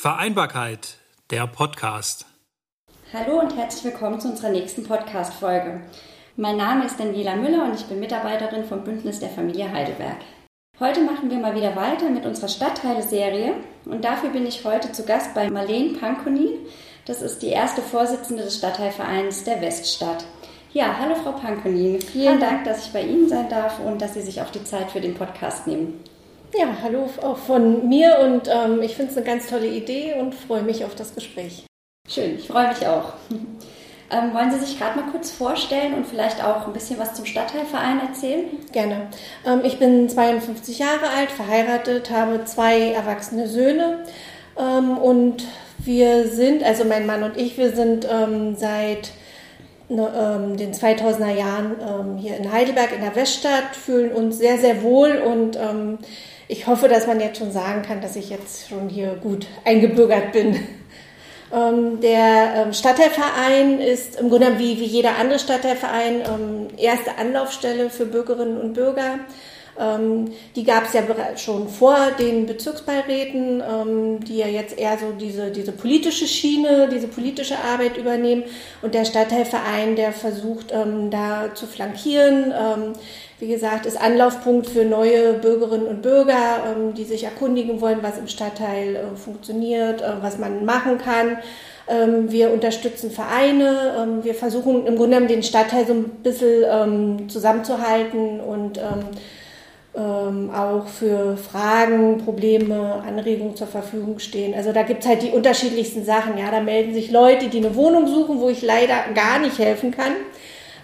Vereinbarkeit, der Podcast. Hallo und herzlich willkommen zu unserer nächsten Podcast-Folge. Mein Name ist Daniela Müller und ich bin Mitarbeiterin vom Bündnis der Familie Heidelberg. Heute machen wir mal wieder weiter mit unserer Stadtteile-Serie und dafür bin ich heute zu Gast bei Marlene Pankonin. Das ist die erste Vorsitzende des Stadtteilvereins der Weststadt. Ja, hallo Frau Pankonin. Vielen hallo. Dank, dass ich bei Ihnen sein darf und dass Sie sich auch die Zeit für den Podcast nehmen. Ja, hallo auch von mir und ähm, ich finde es eine ganz tolle Idee und freue mich auf das Gespräch. Schön, ich freue mich auch. Ähm, wollen Sie sich gerade mal kurz vorstellen und vielleicht auch ein bisschen was zum Stadtteilverein erzählen? Gerne. Ähm, ich bin 52 Jahre alt, verheiratet, habe zwei erwachsene Söhne ähm, und wir sind, also mein Mann und ich, wir sind ähm, seit ne, ähm, den 2000er Jahren hier in Heidelberg in der Weststadt, fühlen uns sehr, sehr wohl und ich hoffe, dass man jetzt schon sagen kann, dass ich jetzt schon hier gut eingebürgert bin. Ähm, der ähm, Stadtteilverein ist im Grunde wie, wie jeder andere Stadtteilverein ähm, erste Anlaufstelle für Bürgerinnen und Bürger. Ähm, die gab es ja schon vor den Bezirksbeiräten, ähm, die ja jetzt eher so diese, diese politische Schiene, diese politische Arbeit übernehmen. Und der Stadtteilverein, der versucht ähm, da zu flankieren wie gesagt, ist Anlaufpunkt für neue Bürgerinnen und Bürger, die sich erkundigen wollen, was im Stadtteil äh, funktioniert, äh, was man machen kann. Wir unterstützen Vereine. Wir versuchen im Grunde genommen den Stadtteil so ein bisschen zusammenzuhalten und auch für Fragen, Probleme, Anregungen zur Verfügung stehen. Also da gibt es halt die unterschiedlichsten Sachen. Ja, da melden sich Leute, die eine Wohnung suchen, wo ich leider gar nicht helfen kann.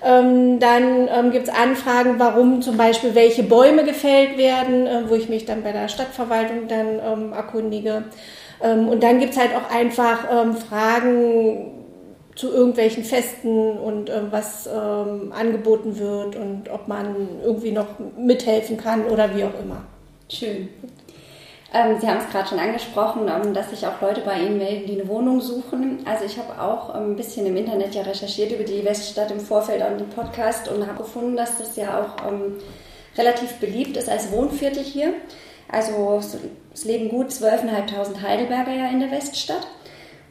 Ähm, dann ähm, gibt es Anfragen, warum zum Beispiel welche Bäume gefällt werden, äh, wo ich mich dann bei der Stadtverwaltung dann ähm, erkundige. Ähm, und dann gibt es halt auch einfach ähm, Fragen zu irgendwelchen Festen und ähm, was angeboten wird und ob man irgendwie noch mithelfen kann oder wie auch immer. Schön. Ähm, Sie haben es gerade schon angesprochen, ähm, dass sich auch Leute bei Ihnen melden, die eine Wohnung suchen. Also ich habe auch ähm, ein bisschen im Internet ja recherchiert über die Weststadt im Vorfeld an dem Podcast und habe gefunden, dass das ja auch ähm, relativ beliebt ist als Wohnviertel hier. Also es leben gut 12.500 Heidelberger ja in der Weststadt.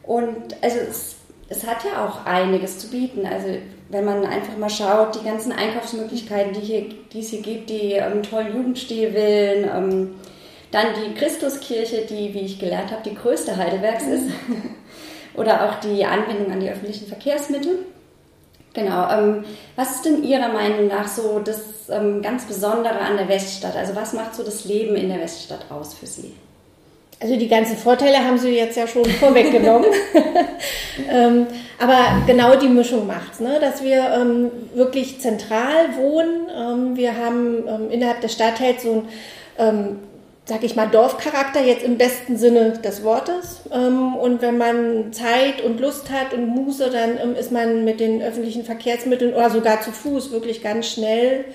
Und also es, es hat ja auch einiges zu bieten. Also wenn man einfach mal schaut, die ganzen Einkaufsmöglichkeiten, die, hier, die es hier gibt, die ähm, tollen Jugendstilwillen, ähm, dann die Christuskirche, die, wie ich gelernt habe, die größte Heidelbergs ist. Oder auch die Anbindung an die öffentlichen Verkehrsmittel. Genau. Ähm, was ist denn Ihrer Meinung nach so das ähm, ganz Besondere an der Weststadt? Also was macht so das Leben in der Weststadt aus für Sie? Also die ganzen Vorteile haben Sie jetzt ja schon vorweggenommen. ähm, aber genau die Mischung macht ne? dass wir ähm, wirklich zentral wohnen. Ähm, wir haben ähm, innerhalb des Stadtteils so ein sag ich mal, Dorfcharakter jetzt im besten Sinne des Wortes. Ähm, und wenn man Zeit und Lust hat und Muße, dann ähm, ist man mit den öffentlichen Verkehrsmitteln oder sogar zu Fuß wirklich ganz schnell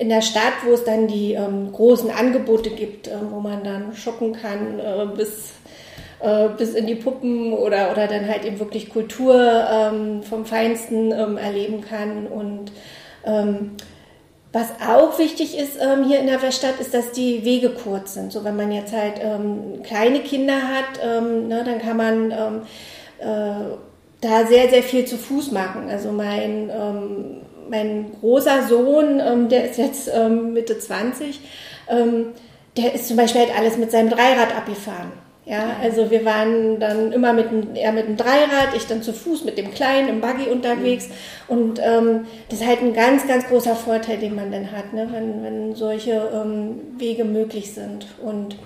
in der Stadt, wo es dann die ähm, großen Angebote gibt, wo man dann schocken kann äh, bis äh, bis in die Puppen oder, oder dann halt eben wirklich Kultur vom Feinsten erleben kann und was auch wichtig ist ähm, hier in der Weststadt, ist, dass die Wege kurz sind. So, wenn man jetzt halt ähm, kleine Kinder hat, ähm, ne, dann kann man ähm, äh, da sehr, sehr viel zu Fuß machen. Also mein, ähm, mein großer Sohn, ähm, der ist jetzt Mitte 20, der ist zum Beispiel halt alles mit seinem Dreirad abgefahren. Ja, also wir waren dann immer mit er mit dem Dreirad, ich dann zu Fuß mit dem Kleinen im Buggy unterwegs. Mhm. Und ähm, das ist halt ein ganz, ganz großer Vorteil, den man dann hat, ne? wenn, wenn solche ähm, Wege möglich sind. Und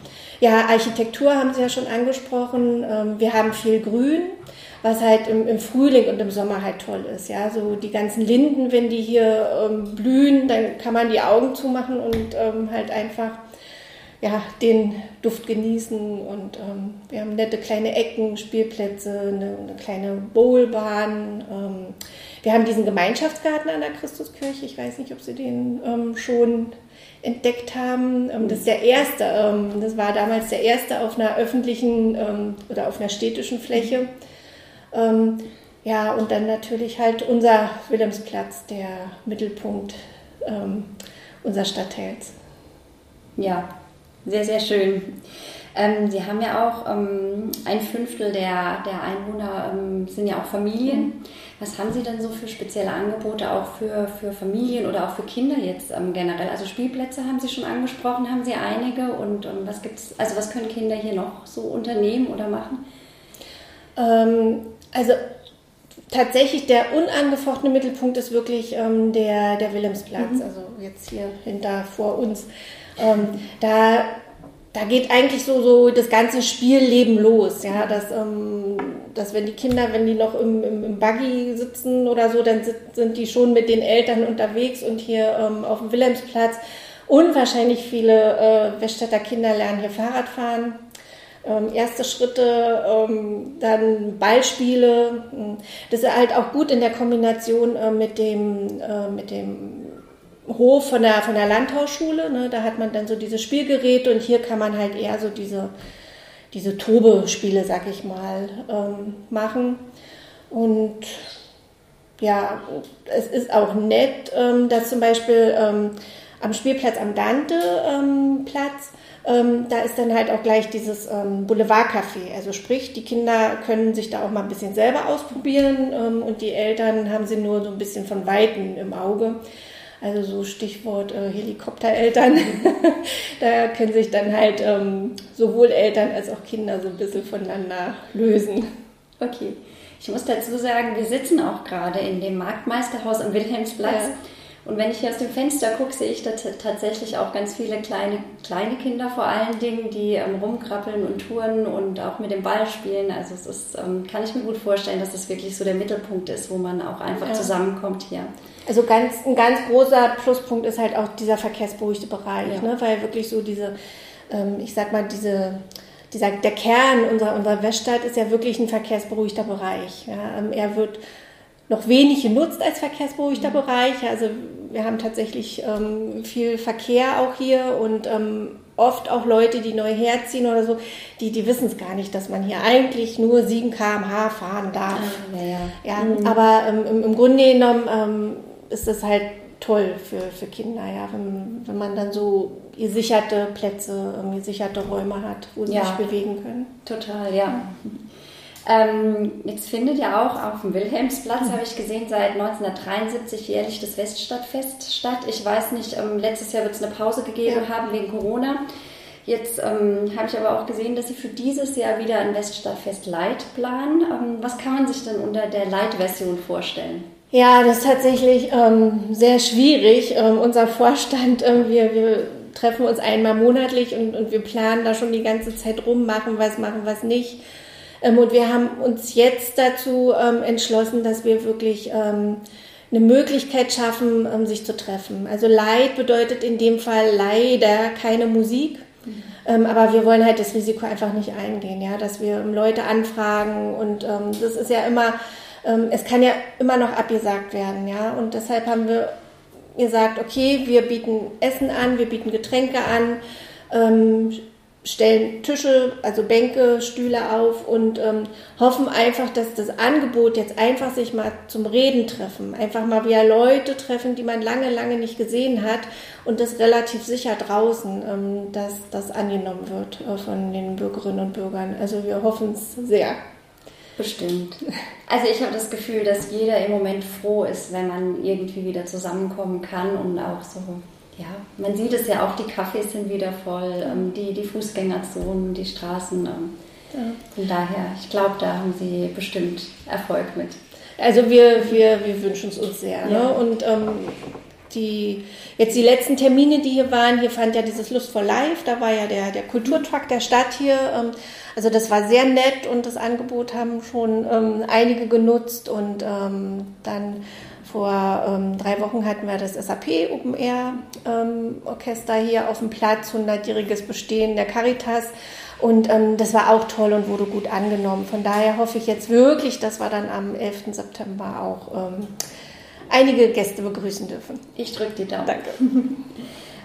ja, Architektur haben Sie ja schon angesprochen. Ähm, wir haben viel Grün, was halt im, im, Frühling und im Sommer halt toll ist. Ja, so die ganzen Linden, wenn die hier ähm, blühen, dann kann man die Augen zumachen und ähm, halt einfach ja, den Duft genießen und ähm, wir haben nette kleine Ecken, Spielplätze, eine, eine kleine Bowlbahn. Ähm, wir haben diesen Gemeinschaftsgarten an der Christuskirche. Ich weiß nicht, ob Sie den ähm, schon entdeckt haben. Ähm, das ist der erste. Ähm, das war damals der erste auf einer öffentlichen ähm, oder auf einer städtischen Fläche. Ja, und dann natürlich halt unser Wilhelmsplatz, der Mittelpunkt unseres Stadtteils. Ja, sehr, sehr schön. Ähm, Sie haben ja auch ähm, ein Fünftel der, der Einwohner ähm, sind ja auch Familien. Was haben Sie denn so für spezielle Angebote auch für, für Familien oder auch für Kinder jetzt ähm, generell? Also Spielplätze haben Sie schon angesprochen, haben Sie einige und ähm, was gibt's, also was können Kinder hier noch so unternehmen oder machen? Also tatsächlich der unangefochtene Mittelpunkt ist wirklich ähm, der, der Wilhelmsplatz, mhm. also jetzt hier hinter vor uns. Ähm, da, da geht eigentlich so, so das ganze Spielleben los. Ja, dass, ähm, dass wenn die Kinder, wenn die noch im, im, im Buggy sitzen oder so, dann sind die schon mit den Eltern unterwegs und hier ähm, auf dem Wilhelmsplatz. Unwahrscheinlich viele äh, Weststädter Kinder lernen hier Fahrrad fahren ähm, erste Schritte, ähm, dann Ballspiele. Das ist halt auch gut in der Kombination äh, mit, dem, äh, mit dem Hof von der, von der Landhausschule. Ne? Da hat man dann so diese Spielgeräte und hier kann man halt eher so diese, diese Tobe-Spiele, sag ich mal, ähm, machen. Und ja, es ist auch nett, ähm, dass zum Beispiel ähm, am Spielplatz am Dante-Platz ähm, da ist dann halt auch gleich dieses ähm, Boulevardcafé. Also sprich, die Kinder können sich da auch mal ein bisschen selber ausprobieren ähm, und die Eltern haben sie nur so ein bisschen von Weitem im Auge. Also so Stichwort äh, Helikoptereltern. da können sich dann halt ähm, sowohl Eltern als auch Kinder so ein bisschen voneinander lösen. Okay. Ich muss dazu sagen, wir sitzen auch gerade in dem Marktmeisterhaus am Wilhelmsplatz. Ja. Und wenn ich hier aus dem Fenster gucke, sehe ich da tatsächlich auch ganz viele kleine, kleine Kinder vor allen Dingen, die ähm, rumkrabbeln und touren und auch mit dem Ball spielen. Also es ist, ähm, kann ich mir gut vorstellen, dass das wirklich so der Mittelpunkt ist, wo man auch einfach ja. zusammenkommt hier. Also ganz, ein ganz großer Pluspunkt ist halt auch dieser verkehrsberuhigte Bereich, ja. ne? weil wirklich so diese, ähm, ich sag mal, diese dieser, der Kern unserer, unserer Weststadt ist ja wirklich ein verkehrsberuhigter Bereich. Ja. Ähm, er wird noch wenig genutzt als verkehrsberuhigter mhm. Bereich. Also wir haben tatsächlich ähm, viel Verkehr auch hier und ähm, oft auch Leute, die neu herziehen oder so, die, die wissen es gar nicht, dass man hier eigentlich nur 7 km/h fahren darf. Ah, ja, ja. ja mhm. Aber ähm, im, im, Grunde genommen ähm, ist das halt toll für, für Kinder, ja, wenn, wenn man dann so gesicherte Plätze, gesicherte Räume hat, wo sie ja. sich bewegen können. Total, ja. Ähm, jetzt findet ja auch auf dem Wilhelmsplatz, habe ich gesehen, seit 1973 jährlich das Weststadtfest statt. Ich weiß nicht, ähm, letztes Jahr wird es eine Pause gegeben ja. haben wegen Corona. Jetzt ähm, habe ich aber auch gesehen, dass Sie für dieses Jahr wieder ein Weststadtfest Light planen. Ähm, was kann man sich denn unter der Light-Version vorstellen? Ja, das ist tatsächlich ähm, sehr schwierig. Ähm, unser Vorstand, wir, wir treffen uns einmal monatlich und, und wir planen da schon die ganze Zeit rum, machen was, machen was nicht. Ähm, und wir haben uns jetzt dazu ähm, entschlossen, dass wir wirklich ähm, eine Möglichkeit schaffen, sich zu treffen. Also Leid bedeutet in dem Fall leider keine Musik. Mhm. aber wir wollen halt das Risiko einfach nicht eingehen, ja, dass wir Leute anfragen und das ist ja immer, es kann ja immer noch abgesagt werden, ja, und deshalb haben wir gesagt, okay, wir bieten Essen an, wir bieten Getränke an, stellen Tische, also Bänke, Stühle auf und ähm, hoffen einfach, dass das Angebot jetzt einfach sich mal zum Reden treffen, einfach mal wieder Leute treffen, die man lange, lange nicht gesehen hat und das relativ sicher draußen, ähm, dass das angenommen wird äh, von den Bürgerinnen und Bürgern. Also wir hoffen es sehr. Bestimmt. Also ich habe das Gefühl, dass jeder im Moment froh ist, wenn man irgendwie wieder zusammenkommen kann und auch so ja, man sieht es ja auch, die Cafés sind wieder voll, ähm, die, die Fußgängerzonen, die Straßen. Ähm. Von daher, ich glaube, da haben Sie bestimmt Erfolg mit. Also wir, wir, wir wünschen es uns sehr. Ne? Ja. Ne? Und ähm, die, jetzt die letzten Termine, die hier waren, hier fand ja dieses Lust for Life, da war ja der, der Kulturtruck der Stadt hier. Ähm, also das war sehr nett und das Angebot haben schon ähm, einige genutzt und ähm, dann vor ähm, drei Wochen hatten wir das SAP Open Air ähm, Orchester hier auf dem Platz, 100-jähriges Bestehen der Caritas. Und ähm, das war auch toll und wurde gut angenommen. Von daher hoffe ich jetzt wirklich, dass wir dann am 11. September auch ähm, einige Gäste begrüßen dürfen. Ich drücke die Daumen. Danke.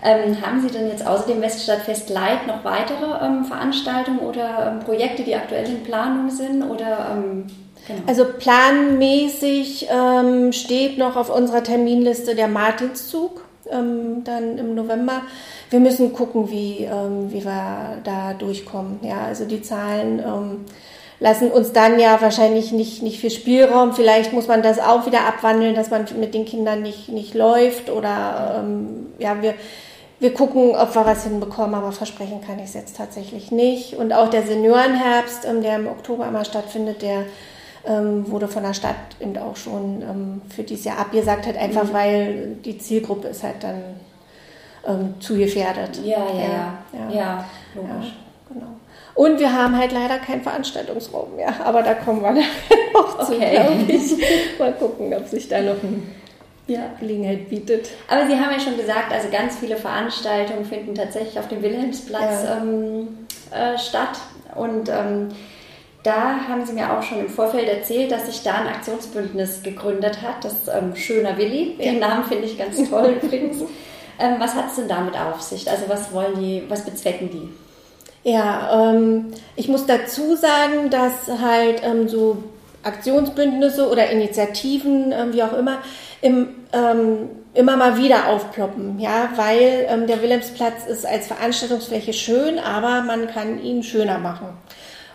Ähm, haben Sie denn jetzt außer dem Weststadtfest Light noch weitere ähm, Veranstaltungen oder ähm, Projekte, die aktuell in Planung sind? Oder ähm, Genau. Also planmäßig ähm, steht noch auf unserer Terminliste der Martinszug ähm, dann im November. Wir müssen gucken, wie, ähm, wie wir da durchkommen. Ja, also die Zahlen ähm, lassen uns dann ja wahrscheinlich nicht, nicht viel Spielraum. Vielleicht muss man das auch wieder abwandeln, dass man mit den Kindern nicht, nicht läuft oder ähm, ja, wir, wir gucken, ob wir was hinbekommen, aber versprechen kann ich es jetzt tatsächlich nicht. Und auch der Seniorenherbst, ähm, der im Oktober immer stattfindet, der ähm, wurde von der Stadt eben auch schon ähm, für dieses Jahr abgesagt, halt einfach mhm. weil die Zielgruppe ist halt dann ähm, zu gefährdet. Ja, ja, ja. Ja, ja logisch. Ja, genau. Und wir haben halt leider keinen Veranstaltungsraum mehr, aber da kommen wir nachher noch zu, okay. glaube ich. Mal gucken, ob sich da noch ein ja. Gelegenheit bietet. Aber Sie haben ja schon gesagt, also ganz viele Veranstaltungen finden tatsächlich auf dem Wilhelmsplatz ja. ähm, äh, statt. Und ähm, da haben Sie mir auch schon im Vorfeld erzählt, dass sich da ein Aktionsbündnis gegründet hat. Das ist ähm, Schöner Willi. Den ja. Namen finde ich ganz toll übrigens. Ähm, was hat es denn damit auf sich? Also was wollen die, was bezwecken die? Ja, ähm, ich muss dazu sagen, dass halt ähm, so Aktionsbündnisse oder Initiativen, ähm, wie auch immer, im, ähm, immer mal wieder aufploppen, ja, weil der Wilhelmsplatz ist als Veranstaltungsfläche schön, aber man kann ihn schöner machen.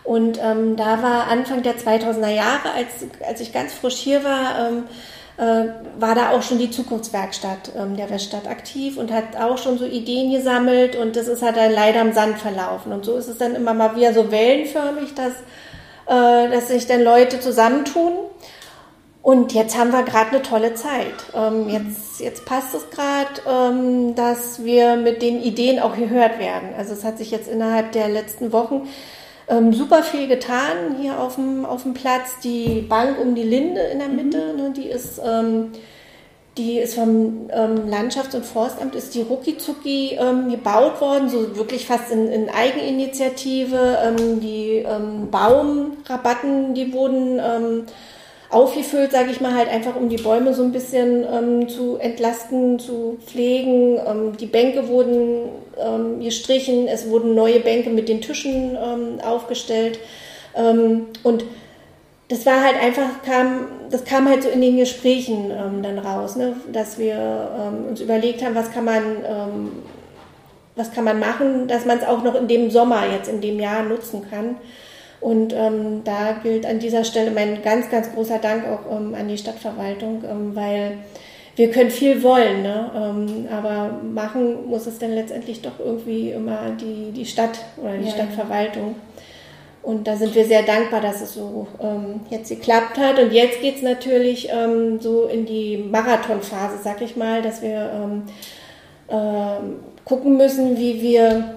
Und ähm, da war Anfang der 2000er Jahre, als, als ich ganz frisch hier war, ähm, äh, war da auch schon die Zukunftswerkstatt ähm, der Weststadt aktiv und hat auch schon so Ideen gesammelt und das ist halt dann leider im Sand verlaufen. Und so ist es dann immer mal wieder so wellenförmig, dass, äh, dass sich dann Leute zusammentun. Und jetzt haben wir gerade eine tolle Zeit. Ähm, jetzt, jetzt passt es gerade, ähm, dass wir mit den Ideen auch gehört werden. Also es hat sich jetzt innerhalb der letzten Wochen ähm, super viel getan hier auf dem, auf dem Platz. Die Bank um die Linde in der Mitte, mhm. ne, die ist, ähm, die ist vom ähm, Landschafts- und Forstamt, ist die rucki ähm, gebaut worden, so wirklich fast in, in Eigeninitiative. Ähm, die ähm, Baumrabatten, die wurden ähm, aufgefüllt, sage ich mal, halt einfach um die Bäume so ein bisschen ähm, zu entlasten, zu pflegen. Die Bänke wurden ähm, gestrichen, es wurden neue Bänke mit den Tischen ähm, aufgestellt. Ähm, und das war halt einfach, kam, das kam halt so in den Gesprächen ähm, dann raus, ne? dass wir uns überlegt haben, was kann man, was kann man machen, dass man es auch noch in dem Sommer jetzt in dem Jahr nutzen kann. Und ähm, da gilt an dieser Stelle mein ganz, ganz großer Dank auch ähm, an die Stadtverwaltung, ähm, weil wir können viel wollen, ne? Ähm, aber machen muss es dann letztendlich doch irgendwie immer die, die Stadt oder die ja, Stadtverwaltung. Und da sind wir sehr dankbar, dass es so ähm, jetzt geklappt hat. Und jetzt geht es natürlich ähm, so in die Marathonphase, sag ich mal, dass wir gucken müssen, wie wir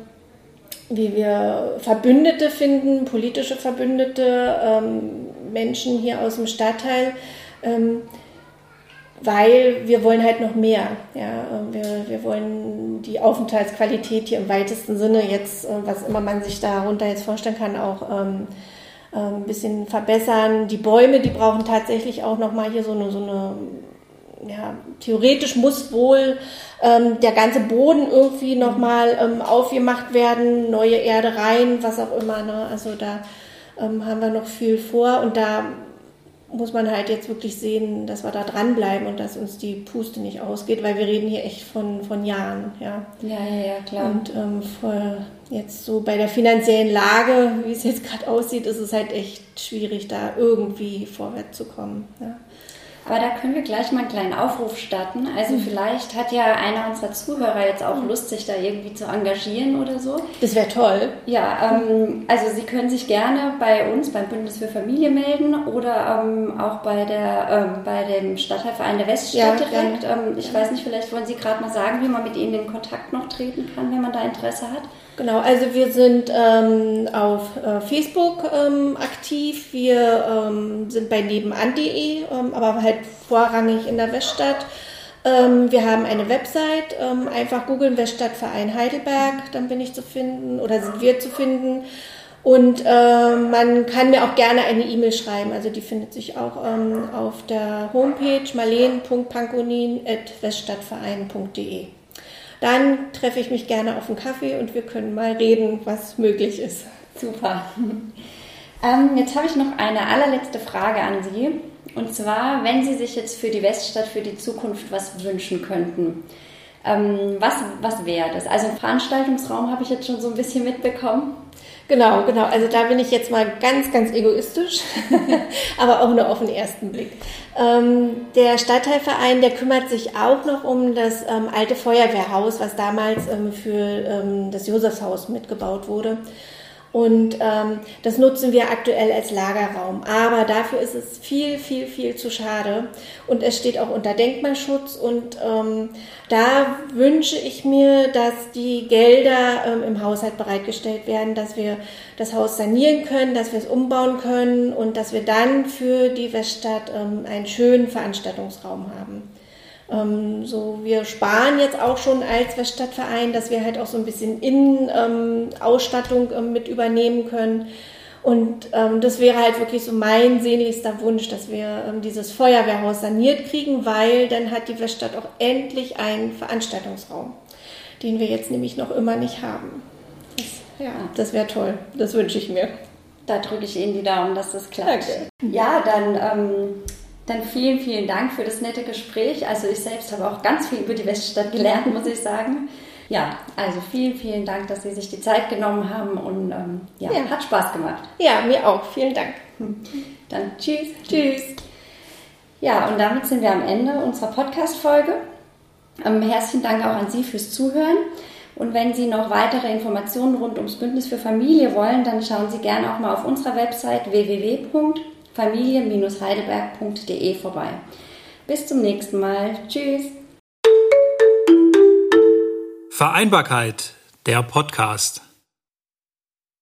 wie wir Verbündete finden, politische Verbündete, ähm, Menschen hier aus dem Stadtteil, ähm, weil wir wollen halt noch mehr. Ja? Wir, wir wollen die Aufenthaltsqualität hier im weitesten Sinne jetzt, äh, was immer man sich darunter jetzt vorstellen kann, auch ähm, äh, ein bisschen verbessern. Die Bäume, die brauchen tatsächlich auch nochmal hier so eine, so eine ja, theoretisch muss wohl ähm, der ganze Boden irgendwie nochmal ähm, aufgemacht werden, neue Erde rein, was auch immer. Ne? Also da ähm, haben wir noch viel vor und da muss man halt jetzt wirklich sehen, dass wir da dranbleiben und dass uns die Puste nicht ausgeht, weil wir reden hier echt von, von Jahren. Ja, ja, ja, ja klar. Und ähm, vor, jetzt so bei der finanziellen Lage, wie es jetzt gerade aussieht, ist es halt echt schwierig, da irgendwie vorwärts zu kommen. Ja. Aber da können wir gleich mal einen kleinen Aufruf starten. Also mhm. vielleicht hat ja einer unserer Zuhörer jetzt auch mhm. Lust, sich da irgendwie zu engagieren oder so. Das wäre toll. Ja, ähm, also Sie können sich gerne bei uns, beim Bündnis für Familie melden oder ähm, auch bei, der, ähm, bei dem Stadtteilverein der Weststadt ja, direkt. Ähm, ich weiß nicht, vielleicht wollen Sie gerade mal sagen, wie man mit Ihnen in Kontakt noch treten kann, wenn man da Interesse hat. Genau, also wir sind ähm, auf äh, Facebook ähm, aktiv, wir ähm, sind bei nebenan.de, ähm, aber halt vorrangig in der Weststadt. Ähm, wir haben eine Website, ähm, einfach googeln Weststadtverein Heidelberg, dann bin ich zu finden oder sind wir zu finden. Und äh, man kann mir auch gerne eine E-Mail schreiben, also die findet sich auch auf der Homepage marleen.pankonin.weststadtverein.de. Dann treffe ich mich gerne auf einen Kaffee und wir können mal reden, was möglich ist. Super. Ähm, jetzt habe ich noch eine allerletzte Frage an Sie. Und zwar, wenn Sie sich jetzt für die Weststadt, für die Zukunft was wünschen könnten, Ähm, was was wäre das? Also Veranstaltungsraum habe ich jetzt schon so ein bisschen mitbekommen. Genau, genau. Also da bin ich jetzt mal ganz, ganz egoistisch, aber auch nur auf den ersten Blick. Ähm, der Stadtteilverein, der kümmert sich auch noch um das ähm, alte Feuerwehrhaus, was damals ähm, für ähm, das Josefshaus mitgebaut wurde. Und ähm, das nutzen wir aktuell als Lagerraum. Aber dafür ist es viel, viel, viel zu schade. Und es steht auch unter Denkmalschutz. Und ähm, da wünsche ich mir, dass die Gelder ähm, im Haushalt bereitgestellt werden, dass wir das Haus sanieren können, dass wir es umbauen können und dass wir dann für die Weststadt ähm, einen schönen Veranstaltungsraum haben. Ähm, so, wir sparen jetzt auch schon als Weststadtverein, dass wir halt auch so ein bisschen Innenausstattung ähm, ähm, mit übernehmen können. Und ähm, das wäre halt wirklich so mein sehnlichster Wunsch, dass wir ähm, dieses Feuerwehrhaus saniert kriegen, weil dann hat die Weststadt auch endlich einen Veranstaltungsraum, den wir jetzt nämlich noch immer nicht haben. Das, ja, das wäre toll. Das wünsche ich mir. Da drücke ich Ihnen die Daumen, dass das klappt. Danke. Ja, dann ähm, dann vielen, vielen Dank für das nette Gespräch. Also ich selbst habe auch ganz viel über die Weststadt gelernt, muss ich sagen. Ja, also vielen, vielen Dank, dass Sie sich die Zeit genommen haben und ähm, ja, ja, hat Spaß gemacht. Ja, mir auch. Vielen Dank. Dann tschüss. Tschüss. Ja, und damit sind wir am Ende unserer Podcast-Folge. Ähm, herzlichen Dank auch an Sie fürs Zuhören. Und wenn Sie noch weitere Informationen rund ums Bündnis für Familie wollen, dann schauen Sie gerne auch mal auf unserer Website www familie-heidelberg.de vorbei. Bis zum nächsten Mal. Tschüss. Vereinbarkeit, der Podcast.